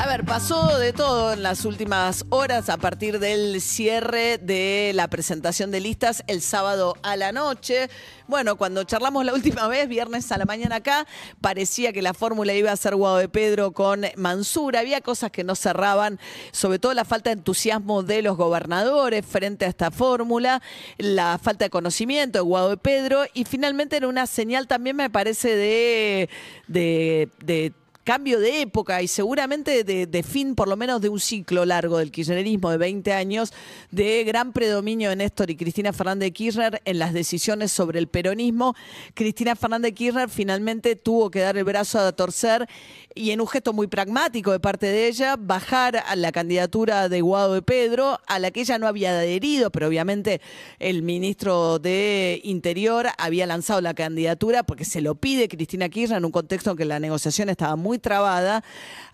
A ver, pasó de todo en las últimas horas a partir del cierre de la presentación de listas el sábado a la noche. Bueno, cuando charlamos la última vez, viernes a la mañana acá, parecía que la fórmula iba a ser Guado de Pedro con Mansur. Había cosas que no cerraban, sobre todo la falta de entusiasmo de los gobernadores frente a esta fórmula, la falta de conocimiento de Guado de Pedro y finalmente era una señal también, me parece, de, de, de cambio de época y seguramente de, fin por lo menos de un ciclo largo del kirchnerismo de 20 años de gran predominio de Néstor y Cristina Fernández de Kirchner en las decisiones sobre el peronismo. Cristina Fernández de Kirchner finalmente tuvo que dar el brazo a torcer y en un gesto muy pragmático de parte de ella, bajar a la candidatura de Guado de Pedro, a la que ella no había adherido, pero obviamente el ministro de Interior había lanzado la candidatura porque se lo pide Cristina Kirchner en un contexto en que la negociación estaba muy trabada,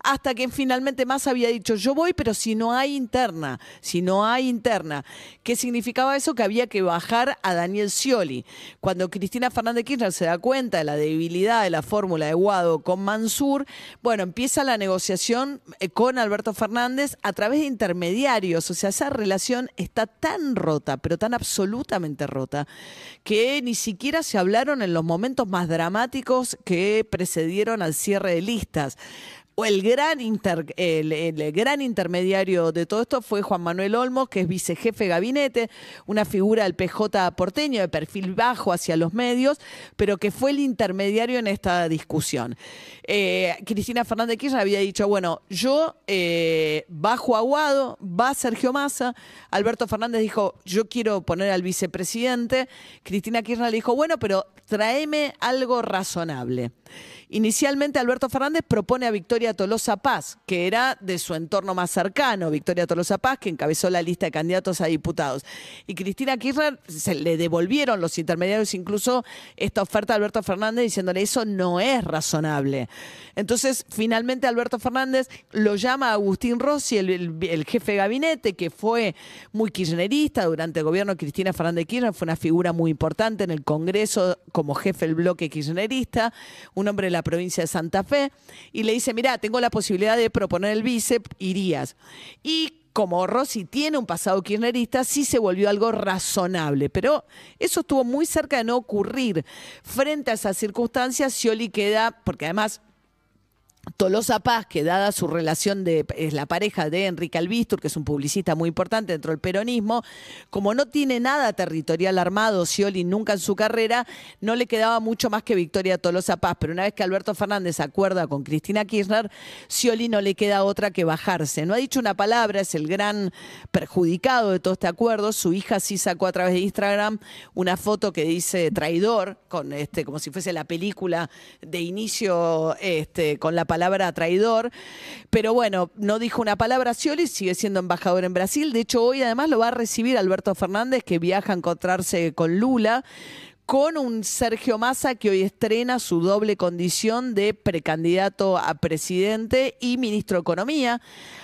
hasta que finalmente más había dicho, yo voy, pero si no hay interna, si no hay interna. ¿Qué significaba eso? Que había que bajar a Daniel Scioli. Cuando Cristina Fernández Kirchner se da cuenta de la debilidad de la fórmula de Guado con Mansur, bueno, empieza la negociación eh, con Alberto Fernández a través de intermediarios. O sea, esa relación está tan rota, pero tan absolutamente rota, que ni siquiera se hablaron en los momentos más dramáticos que precedieron al cierre de O el gran, el, gran intermediario de todo esto fue Juan Manuel Olmos, que es vicejefe gabinete, una figura del PJ porteño de perfil bajo hacia los medios, pero que fue el intermediario en esta discusión. Eh, Cristina Fernández Kirchner había dicho, bueno, yo eh, bajo Aguado, va Sergio Massa, Alberto Fernández dijo, yo quiero poner al vicepresidente, Cristina Kirchner le dijo, bueno, pero tráeme algo razonable. Inicialmente Alberto Fernández propone a Victoria Tolosa Paz, que era de su entorno más cercano, Victoria Tolosa Paz, que encabezó la lista de candidatos a diputados. Y Cristina Kirchner se le devolvieron los intermediarios incluso esta oferta a Alberto Fernández diciéndole eso no es razonable. Entonces, finalmente Alberto Fernández lo llama a Agustín Rossi, el, jefe de gabinete, que fue muy kirchnerista durante el gobierno de Cristina Fernández de Kirchner, fue una figura muy importante en el Congreso como jefe del bloque kirchnerista, un hombre de la provincia de Santa Fe, y le dice, mira, tengo la posibilidad de proponer el vice, irías. Y como Rossi tiene un pasado kirchnerista, sí se volvió algo razonable, pero eso estuvo muy cerca de no ocurrir. Frente a esas circunstancias, Scioli queda, porque además Tolosa Paz, que dada su relación de es la pareja de Enrique Albistur, que es un publicista muy importante dentro del peronismo, como no tiene nada territorial armado, Scioli nunca en su carrera, no le quedaba mucho más que Victoria Tolosa Paz. Pero una vez que Alberto Fernández acuerda con Cristina Kirchner, Scioli no le queda otra que bajarse. No ha dicho una palabra, es el gran perjudicado de todo este acuerdo. Su hija sí sacó a través de Instagram una foto que dice traidor, con este, como si fuese la película de inicio este, con la palabra traidor. Pero bueno, no dijo una palabra Scioli, sigue siendo embajador en Brasil. De hecho, hoy además lo va a recibir Alberto Fernández, que viaja a encontrarse con Lula con un Sergio Massa que hoy estrena su doble condición de precandidato a presidente y ministro de Economía.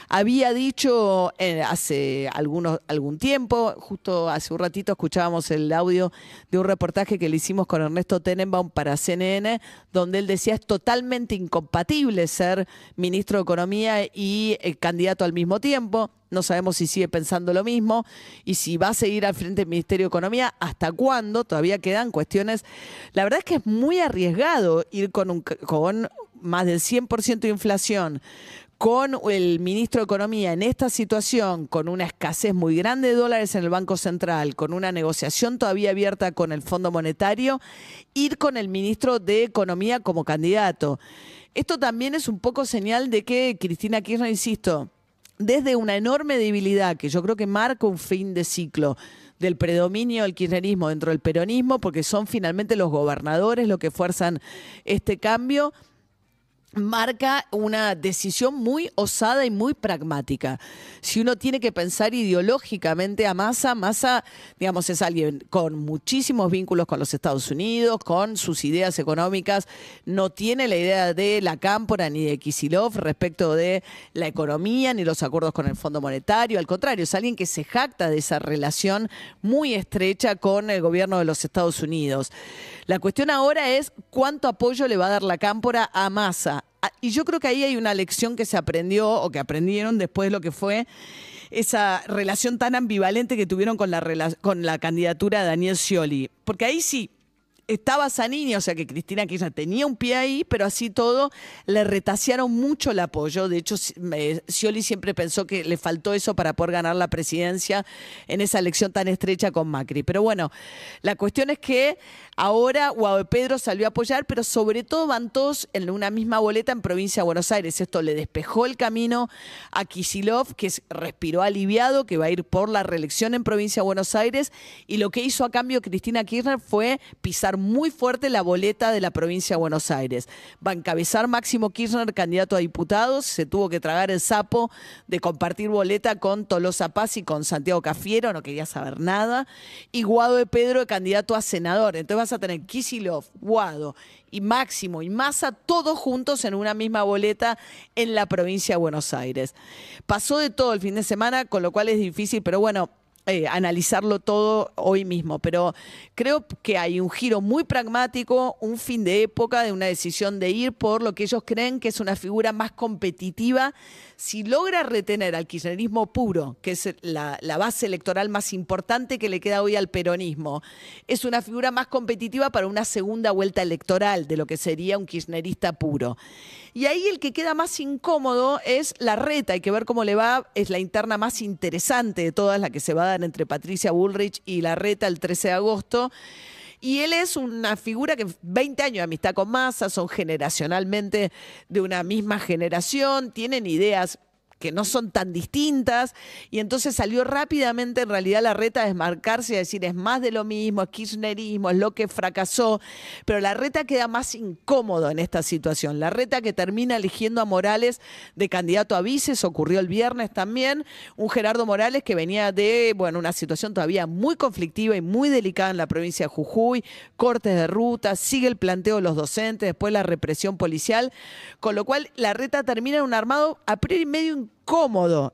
Había dicho eh, hace algunos, algún tiempo, justo hace un ratito escuchábamos el audio de un reportaje que le hicimos con Ernesto Tenenbaum para CNN, donde él decía es totalmente incompatible ser ministro de Economía y eh, candidato al mismo tiempo. No sabemos si sigue pensando lo mismo y si va a seguir al frente del Ministerio de Economía, hasta cuándo. Todavía quedan cuestiones. La verdad es que es muy arriesgado ir con, un, con más del 100% de inflación, con el ministro de Economía en esta situación, con una escasez muy grande de dólares en el Banco Central, con una negociación todavía abierta con el Fondo Monetario, ir con el ministro de Economía como candidato. Esto también es un poco señal de que Cristina Kirchner, insisto, desde una enorme debilidad que yo creo que marca un fin de ciclo del predominio del kirchnerismo dentro del peronismo, porque son finalmente los gobernadores los que fuerzan este cambio, marca una decisión muy osada y muy pragmática. Si uno tiene que pensar ideológicamente a Massa, Massa, digamos, es alguien con muchísimos vínculos con los Estados Unidos, con sus ideas económicas, no tiene la idea de la cámpora ni de Kisilov respecto de la economía ni los acuerdos con el Fondo Monetario, al contrario, es alguien que se jacta de esa relación muy estrecha con el gobierno de los Estados Unidos. La cuestión ahora es cuánto apoyo le va a dar la cámpora a Massa. Ah, Y yo creo que ahí hay una lección que se aprendió o que aprendieron después de lo que fue esa relación tan ambivalente que tuvieron con la, con la candidatura de Daniel Scioli. Porque ahí sí, estaba Zanini, o sea que Cristina Kirchner tenía un pie ahí, pero así todo le retasearon mucho el apoyo. De hecho, Scioli siempre pensó que le faltó eso para poder ganar la presidencia en esa elección tan estrecha con Macri. Pero bueno, la cuestión es que ahora Guado Pedro salió a apoyar, pero sobre todo van todos en una misma boleta en provincia de Buenos Aires. Esto le despejó el camino a Kisilov, que es- respiró aliviado, que va a ir por la reelección en provincia de Buenos Aires. Y lo que hizo a cambio Cristina Kirchner fue pisar muy fuerte la boleta de la provincia de Buenos Aires. Va a encabezar Máximo Kirchner, candidato a diputados. Se tuvo que tragar el sapo de compartir boleta con Tolosa Paz y con Santiago Cafiero, no quería saber nada. Y Guado de Pedro, candidato a senador. Entonces vas a tener Kisilov, Guado y Máximo y Massa, todos juntos en una misma boleta en la provincia de Buenos Aires. Pasó de todo el fin de semana, con lo cual es difícil, pero bueno, eh, analizarlo todo hoy mismo, pero creo que hay un giro muy pragmático, un fin de época de una decisión de ir por lo que ellos creen que es una figura más competitiva. Si logra retener al kirchnerismo puro, que es la, base electoral más importante que le queda hoy al peronismo, es una figura más competitiva para una segunda vuelta electoral de lo que sería un kirchnerista puro. Y ahí el que queda más incómodo es la reta, hay que ver cómo le va, es la interna más interesante de todas, la que se va a dar entre Patricia Bullrich y la reta el 13 de agosto. Y él es una figura que 20 años de amistad con Massa, son generacionalmente de una misma generación, tienen ideas que no son tan distintas, y entonces salió rápidamente en realidad la reta a desmarcarse y a decir es más de lo mismo, es kirchnerismo, es lo que fracasó, pero la reta queda más incómodo en esta situación. La reta que termina eligiendo a Morales de candidato a vices, ocurrió el viernes también, un Gerardo Morales que venía de, bueno, una situación todavía muy conflictiva y muy delicada en la provincia de Jujuy, cortes de ruta, sigue el planteo de los docentes, después la represión policial, con lo cual la reta termina en un armado a priori medio incómodo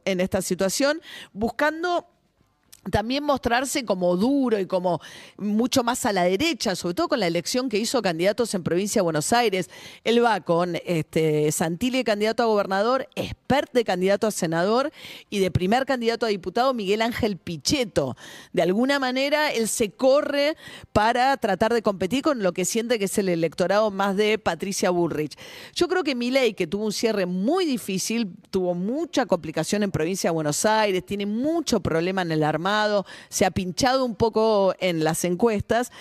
en esta situación, buscando también mostrarse como duro y como mucho más a la derecha, sobre todo con la elección que hizo candidatos en provincia de Buenos Aires. Él va con este, Santilli candidato a gobernador, Expert de candidato a senador y de primer candidato a diputado Miguel Ángel Pichetto. De alguna manera él se corre para tratar de competir con lo que siente que es el electorado más de Patricia Bullrich. Yo creo que Milei, que tuvo un cierre muy difícil, tuvo mucha complicación en provincia de Buenos Aires, tiene mucho problema en el armado, se ha pinchado un poco en las encuestas.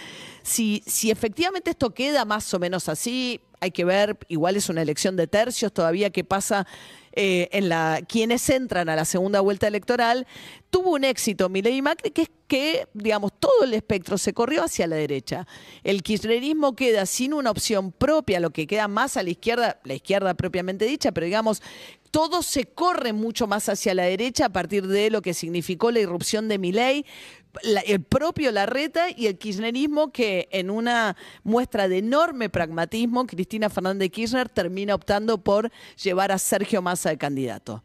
Si, si efectivamente esto queda más o menos así, hay que ver, igual es una elección de tercios todavía que pasa eh, en la quienes entran a la segunda vuelta electoral, tuvo un éxito Milei Macri, que es que, digamos, todo el espectro se corrió hacia la derecha. El kirchnerismo queda sin una opción propia, lo que queda más a la izquierda, la izquierda propiamente dicha, pero digamos, todo se corre mucho más hacia la derecha a partir de lo que significó la irrupción de Milei, la- el propio Larreta y el kirchnerismo que en una muestra de enorme pragmatismo, Cristina Fernández de Kirchner termina optando por llevar a Sergio Massa de candidato.